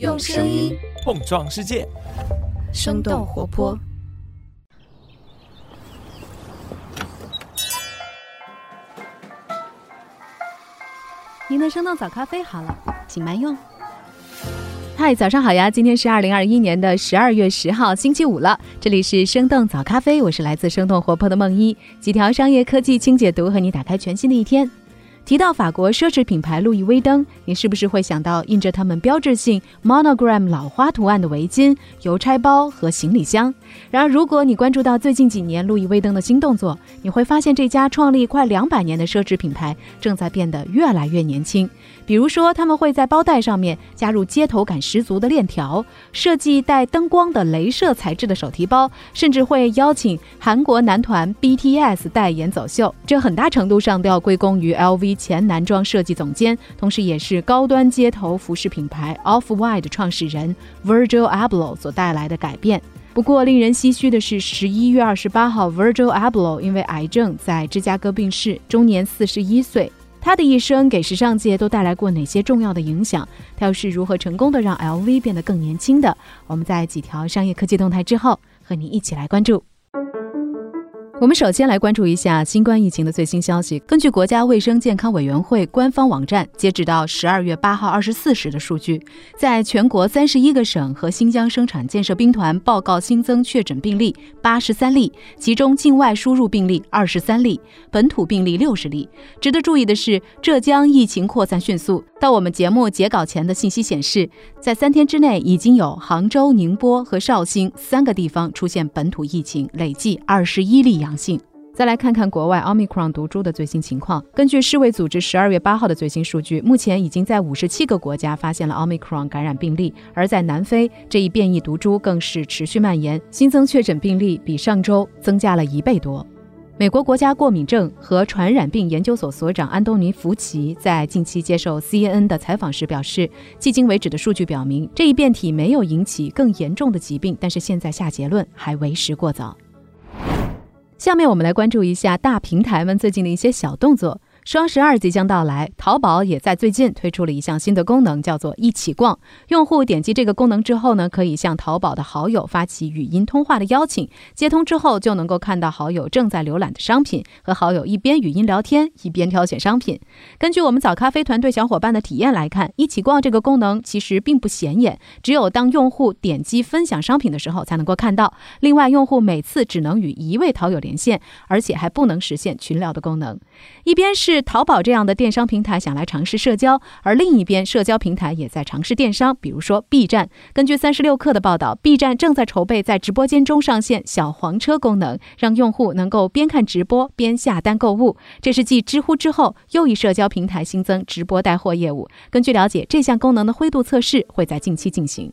用声音碰撞世界，生动活泼。您的生动早咖啡好了，请慢用。嗨，早上好呀！今天是二零二一年的十二月十号，星期五了。这里是生动早咖啡，我是来自生动活泼的梦一，几条商业科技轻解读，和你打开全新的一天。提到法国奢侈品牌路易威登，你是不是会想到印着他们标志性 monogram 老花图案的围巾、邮差包和行李箱？然而，如果你关注到最近几年路易威登的新动作，你会发现这家创立快两百年的奢侈品牌正在变得越来越年轻。比如说，他们会在包带上面加入街头感十足的链条，设计带灯光的镭射材质的手提包，甚至会邀请韩国男团 BTS 代言走秀。这很大程度上都要归功于 LV。前男装设计总监，同时也是高端街头服饰品牌 Off White 创始人 Virgil Abloh 所带来的改变。不过，令人唏嘘的是，十一月二十八号，Virgil Abloh 因为癌症在芝加哥病逝，终年四十一岁。他的一生给时尚界都带来过哪些重要的影响？他又是如何成功的让 LV 变得更年轻的？我们在几条商业科技动态之后，和你一起来关注。我们首先来关注一下新冠疫情的最新消息。根据国家卫生健康委员会官方网站，截止到十二月八号二十四时的数据，在全国三十一个省和新疆生产建设兵团报告新增确诊病例八十三例，其中境外输入病例二十三例，本土病例六十例。值得注意的是，浙江疫情扩散迅速。到我们节目截稿前的信息显示，在三天之内，已经有杭州、宁波和绍兴三个地方出现本土疫情，累计二十一例阳。性。再来看看国外奥密克戎毒株的最新情况。根据世卫组织十二月八号的最新数据，目前已经在五十七个国家发现了奥密克戎感染病例，而在南非，这一变异毒株更是持续蔓延，新增确诊病例比上周增加了一倍多。美国国家过敏症和传染病研究所所长安东尼·福奇在近期接受 CNN 的采访时表示，迄今为止的数据表明，这一变体没有引起更严重的疾病，但是现在下结论还为时过早。下面我们来关注一下大平台们最近的一些小动作。双十二即将到来，淘宝也在最近推出了一项新的功能，叫做一起逛。用户点击这个功能之后呢，可以向淘宝的好友发起语音通话的邀请，接通之后就能够看到好友正在浏览的商品，和好友一边语音聊天一边挑选商品。根据我们早咖啡团队小伙伴的体验来看，一起逛这个功能其实并不显眼，只有当用户点击分享商品的时候才能够看到。另外，用户每次只能与一位淘友连线，而且还不能实现群聊的功能。一边是是淘宝这样的电商平台想来尝试社交，而另一边社交平台也在尝试电商，比如说 B 站。根据三十六氪的报道，B 站正在筹备在直播间中上线小黄车功能，让用户能够边看直播边下单购物。这是继知乎之后又一社交平台新增直播带货业务。根据了解，这项功能的灰度测试会在近期进行。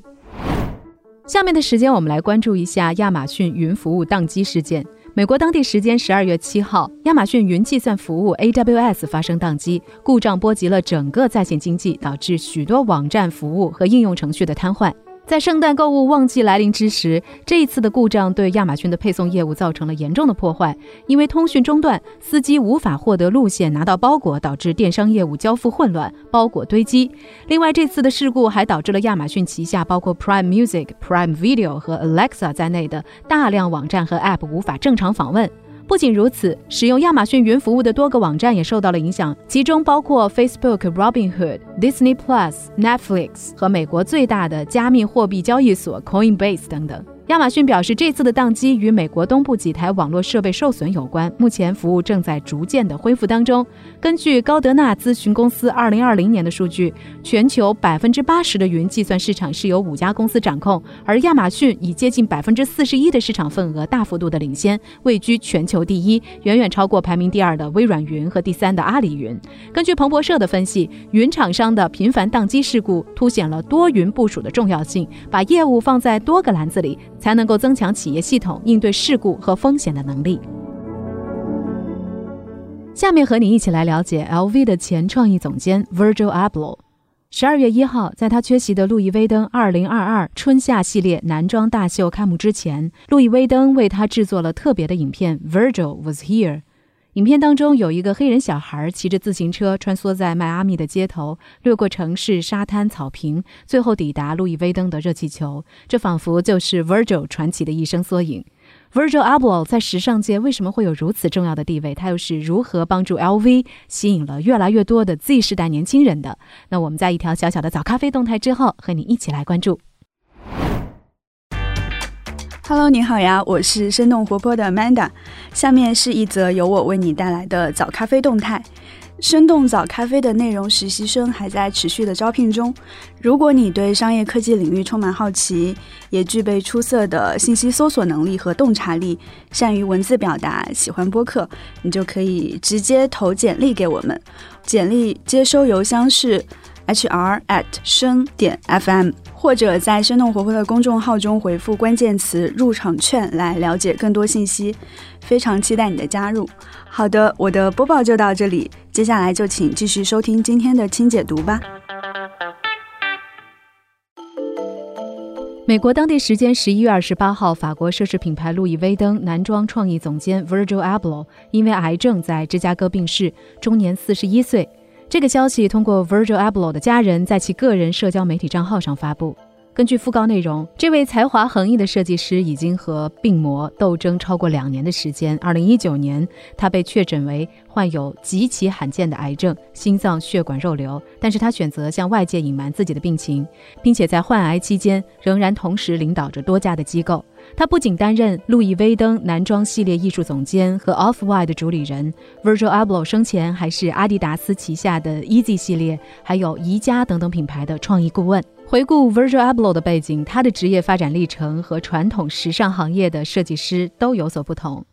下面的时间，我们来关注一下亚马逊云服务宕机事件。美国当地时间十二月七号，亚马逊云计算服务 AWS 发生宕机，故障波及了整个在线经济，导致许多网站服务和应用程序的瘫痪。在圣诞购物旺季来临之时，这一次的故障对亚马逊的配送业务造成了严重的破坏。因为通讯中断，司机无法获得路线拿到包裹，导致电商业务交付混乱，包裹堆积。另外，这次的事故还导致了亚马逊旗下包括 Prime Music、Prime Video 和 Alexa 在内的大量网站和 App 无法正常访问。不仅如此，使用亚马逊云服务的多个网站也受到了影响，其中包括 Facebook、Robinhood、Disney Plus、Netflix 和美国最大的加密货币交易所 Coinbase 等等。亚马逊表示，这次的宕机与美国东部几台网络设备受损有关。目前服务正在逐渐的恢复当中。根据高德纳咨询公司二零二零年的数据，全球百分之八十的云计算市场是由五家公司掌控，而亚马逊以接近百分之四十一的市场份额，大幅度的领先，位居全球第一，远远超过排名第二的微软云和第三的阿里云。根据彭博社的分析，云厂商的频繁宕机事故凸显了多云部署的重要性，把业务放在多个篮子里。才能够增强企业系统应对事故和风险的能力。下面和你一起来了解 LV 的前创意总监 Virgil Abloh。十二月一号，在他缺席的路易威登二零二二春夏系列男装大秀开幕之前，路易威登为他制作了特别的影片《Virgil Was Here》。影片当中有一个黑人小孩骑着自行车穿梭在迈阿密的街头，掠过城市、沙滩、草坪，最后抵达路易威登的热气球。这仿佛就是 Virgil 传奇的一生缩影。Virgil Abloh 在时尚界为什么会有如此重要的地位？他又是如何帮助 LV 吸引了越来越多的 Z 世代年轻人的？那我们在一条小小的早咖啡动态之后，和你一起来关注。Hello，你好呀，我是生动活泼的 Amanda。下面是一则由我为你带来的早咖啡动态。生动早咖啡的内容实习生还在持续的招聘中。如果你对商业科技领域充满好奇，也具备出色的信息搜索能力和洞察力，善于文字表达，喜欢播客，你就可以直接投简历给我们。简历接收邮箱是。Hr at 生点 fm，或者在生动活泼的公众号中回复关键词“入场券”来了解更多信息。非常期待你的加入。好的，我的播报就到这里，接下来就请继续收听今天的轻解读吧。美国当地时间十一月二十八号，法国奢侈品牌路易威登男装创意总监 Virgil Abloh 因为癌症在芝加哥病逝，终年四十一岁。这个消息通过 Virgil Abloh 的家人在其个人社交媒体账号上发布。根据讣告内容，这位才华横溢的设计师已经和病魔斗争超过两年的时间。二零一九年，他被确诊为患有极其罕见的癌症——心脏血管肉瘤。但是他选择向外界隐瞒自己的病情，并且在患癌期间仍然同时领导着多家的机构。他不仅担任路易威登男装系列艺术总监和 Off-White 主理人，Virgil Abloh 生前还是阿迪达斯旗下的 Easy 系列，还有宜家等等品牌的创意顾问。回顾 Virgil Abloh 的背景，他的职业发展历程和传统时尚行业的设计师都有所不同。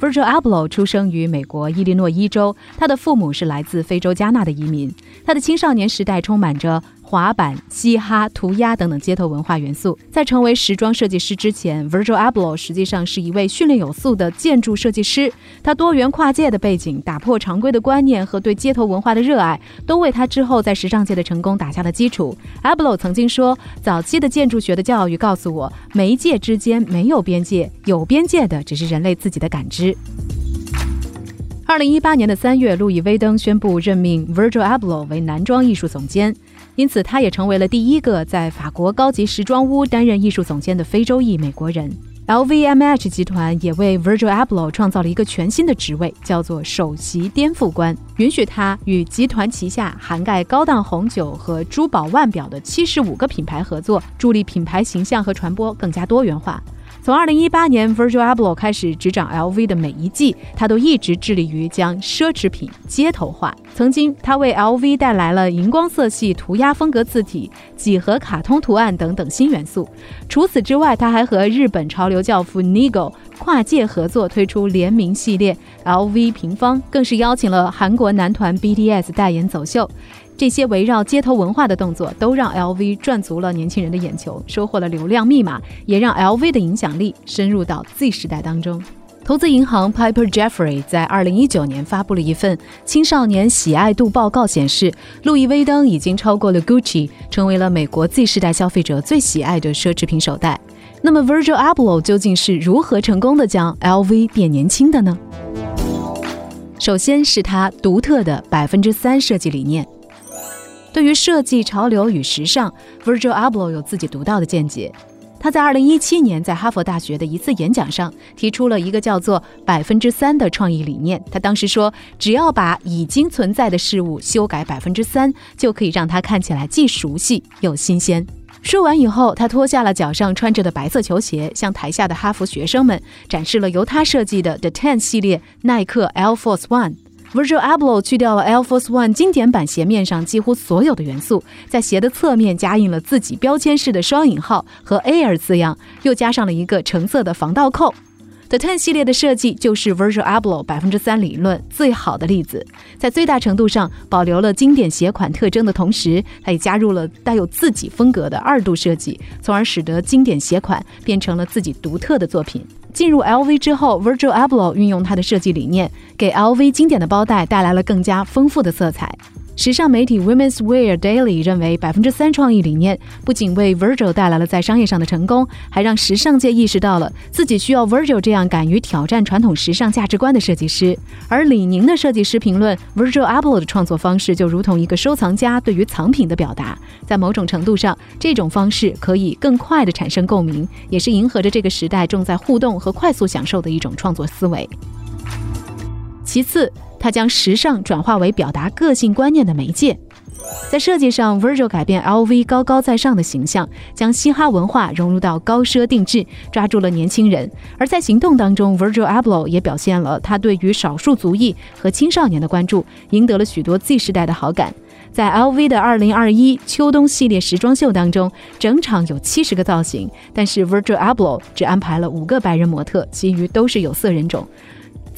Virgil Abloh 出生于美国伊利诺伊州，他的父母是来自非洲加纳的移民。他的青少年时代充满着。滑板、嘻哈、涂鸦等等街头文化元素。在成为时装设计师之前，Virgil Abloh 实际上是一位训练有素的建筑设计师。他多元跨界的背景、打破常规的观念和对街头文化的热爱，都为他之后在时尚界的成功打下了基础。Abloh 曾经说：“早期的建筑学的教育告诉我，媒介之间没有边界，有边界的只是人类自己的感知。”二零一八年的三月，路易威登宣布任命 Virgil Abloh 为男装艺术总监。因此，他也成为了第一个在法国高级时装屋担任艺术总监的非洲裔美国人。LVMH 集团也为 Virgil Abloh 创造了一个全新的职位，叫做首席颠覆官，允许他与集团旗下涵盖高档红酒和珠宝腕表的七十五个品牌合作，助力品牌形象和传播更加多元化。从二零一八年 Virgil Abloh 开始执掌 LV 的每一季，他都一直致力于将奢侈品街头化。曾经，他为 LV 带来了荧光色系涂鸦风格字体、几何卡通图案等等新元素。除此之外，他还和日本潮流教父 Nigo 跨界合作，推出联名系列 LV 平方，更是邀请了韩国男团 BTS 代言走秀。这些围绕街头文化的动作，都让 LV 赚足了年轻人的眼球，收获了流量密码，也让 LV 的影响力深入到 Z 时代当中。投资银行 Piper Jeffrey 在2019年发布了一份青少年喜爱度报告，显示路易威登已经超过了 Gucci，成为了美国 Z 世代消费者最喜爱的奢侈品手袋。那么 Virgil Abloh 究竟是如何成功的将 LV 变年轻的呢？首先是他独特的百分之三设计理念。对于设计潮流与时尚，Virgil Abloh 有自己独到的见解。他在2017年在哈佛大学的一次演讲上提出了一个叫做“百分之三”的创意理念。他当时说，只要把已经存在的事物修改百分之三，就可以让它看起来既熟悉又新鲜。说完以后，他脱下了脚上穿着的白色球鞋，向台下的哈佛学生们展示了由他设计的 The Ten 系列耐克 Air Force One。Virgil Abloh 去掉了 Air Force One 经典版鞋面上几乎所有的元素，在鞋的侧面加印了自己标签式的双引号和 Air 字样，又加上了一个橙色的防盗扣。The Ten 系列的设计就是 Virgil Abloh 百分之三理论最好的例子，在最大程度上保留了经典鞋款特征的同时，它也加入了带有自己风格的二度设计，从而使得经典鞋款变成了自己独特的作品。进入 LV 之后，Virgil Abloh 运用他的设计理念，给 LV 经典的包袋带来了更加丰富的色彩。时尚媒体 Women's Wear Daily 认为，百分之三创意理念不仅为 Virgil 带来了在商业上的成功，还让时尚界意识到了自己需要 Virgil 这样敢于挑战传统时尚价值观的设计师。而李宁的设计师评论，Virgil Abloh 的创作方式就如同一个收藏家对于藏品的表达，在某种程度上，这种方式可以更快地产生共鸣，也是迎合着这个时代重在互动和快速享受的一种创作思维。其次。他将时尚转化为表达个性观念的媒介，在设计上，Virgil 改变 LV 高高在上的形象，将嘻哈文化融入到高奢定制，抓住了年轻人；而在行动当中，Virgil Abloh 也表现了他对于少数族裔和青少年的关注，赢得了许多 Z 时代的好感。在 LV 的2021秋冬系列时装秀当中，整场有七十个造型，但是 Virgil Abloh 只安排了五个白人模特，其余都是有色人种。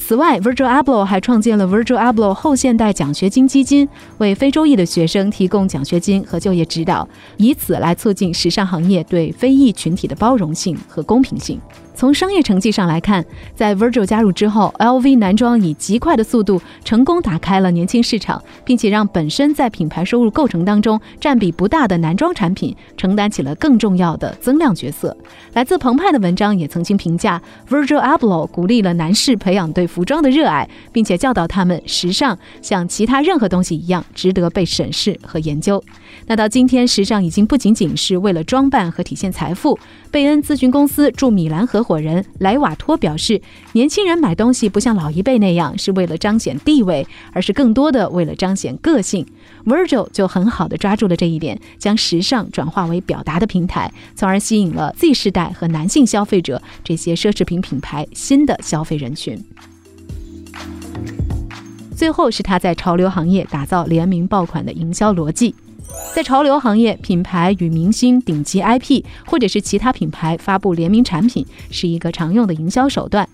此外，Virgil Abloh 还创建了 Virgil Abloh 后现代奖学金基金，为非洲裔的学生提供奖学金和就业指导，以此来促进时尚行业对非裔群体的包容性和公平性。从商业成绩上来看，在 Virgil 加入之后，LV 男装以极快的速度成功打开了年轻市场，并且让本身在品牌收入构成当中占比不大的男装产品承担起了更重要的增量角色。来自澎湃的文章也曾经评价，Virgil Abloh 鼓励了男士培养对服装的热爱，并且教导他们时尚像其他任何东西一样值得被审视和研究。那到今天，时尚已经不仅仅是为了装扮和体现财富。贝恩咨询公司驻米兰合伙人莱瓦托表示，年轻人买东西不像老一辈那样是为了彰显地位，而是更多的为了彰显个性。Virgil 就很好的抓住了这一点，将时尚转化为表达的平台，从而吸引了 Z 世代和男性消费者这些奢侈品品牌新的消费人群。最后是他在潮流行业打造联名爆款的营销逻辑。在潮流行业，品牌与明星、顶级 IP 或者是其他品牌发布联名产品，是一个常用的营销手段。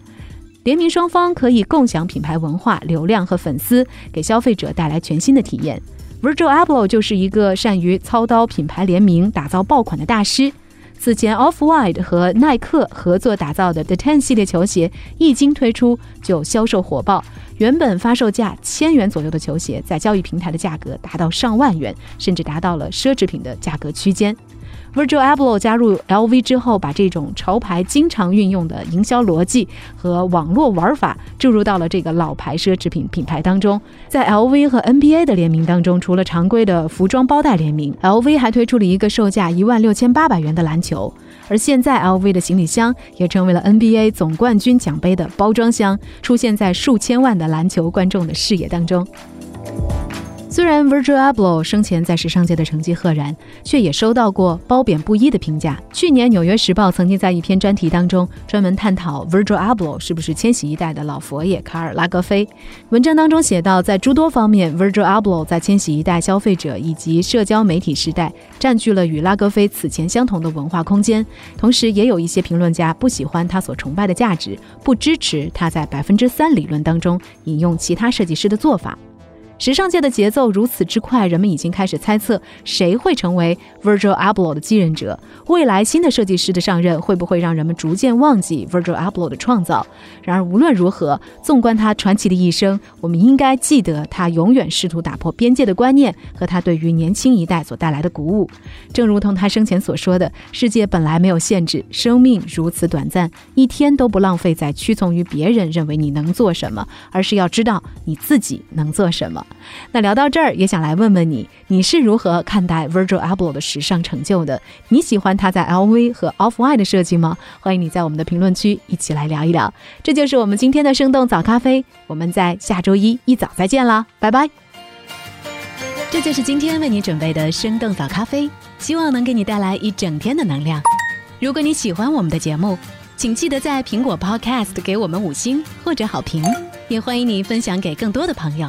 联名双方可以共享品牌文化、流量和粉丝，给消费者带来全新的体验。Virgil Abloh 就是一个善于操刀品牌联名、打造爆款的大师。此前，Off-White 和耐克合作打造的 The Ten 系列球鞋一经推出就销售火爆。原本发售价千元左右的球鞋，在交易平台的价格达到上万元，甚至达到了奢侈品的价格区间。Virgil Abloh 加入 LV 之后，把这种潮牌经常运用的营销逻辑和网络玩法注入到了这个老牌奢侈品品牌当中。在 LV 和 NBA 的联名当中，除了常规的服装包袋联名，LV 还推出了一个售价一万六千八百元的篮球。而现在，LV 的行李箱也成为了 NBA 总冠军奖杯的包装箱，出现在数千万的篮球观众的视野当中。虽然 Virgil Abloh 生前在时尚界的成绩赫然，却也收到过褒贬不一的评价。去年，《纽约时报》曾经在一篇专题当中专门探讨 Virgil Abloh 是不是千禧一代的老佛爷卡尔拉格菲。文章当中写到，在诸多方面，Virgil Abloh 在千禧一代消费者以及社交媒体时代占据了与拉格菲此前相同的文化空间。同时，也有一些评论家不喜欢他所崇拜的价值，不支持他在百分之三理论当中引用其他设计师的做法。时尚界的节奏如此之快，人们已经开始猜测谁会成为 Virgil Abloh 的继任者。未来新的设计师的上任会不会让人们逐渐忘记 Virgil Abloh 的创造？然而无论如何，纵观他传奇的一生，我们应该记得他永远试图打破边界的观念和他对于年轻一代所带来的鼓舞。正如同他生前所说的：“世界本来没有限制，生命如此短暂，一天都不浪费在屈从于别人认为你能做什么，而是要知道你自己能做什么。”那聊到这儿，也想来问问你，你是如何看待 Virgil Abloh 的时尚成就的？你喜欢他在 LV 和 Off-White 的设计吗？欢迎你在我们的评论区一起来聊一聊。这就是我们今天的生动早咖啡，我们在下周一一早再见啦，拜拜。这就是今天为你准备的生动早咖啡，希望能给你带来一整天的能量。如果你喜欢我们的节目，请记得在苹果 Podcast 给我们五星或者好评，也欢迎你分享给更多的朋友。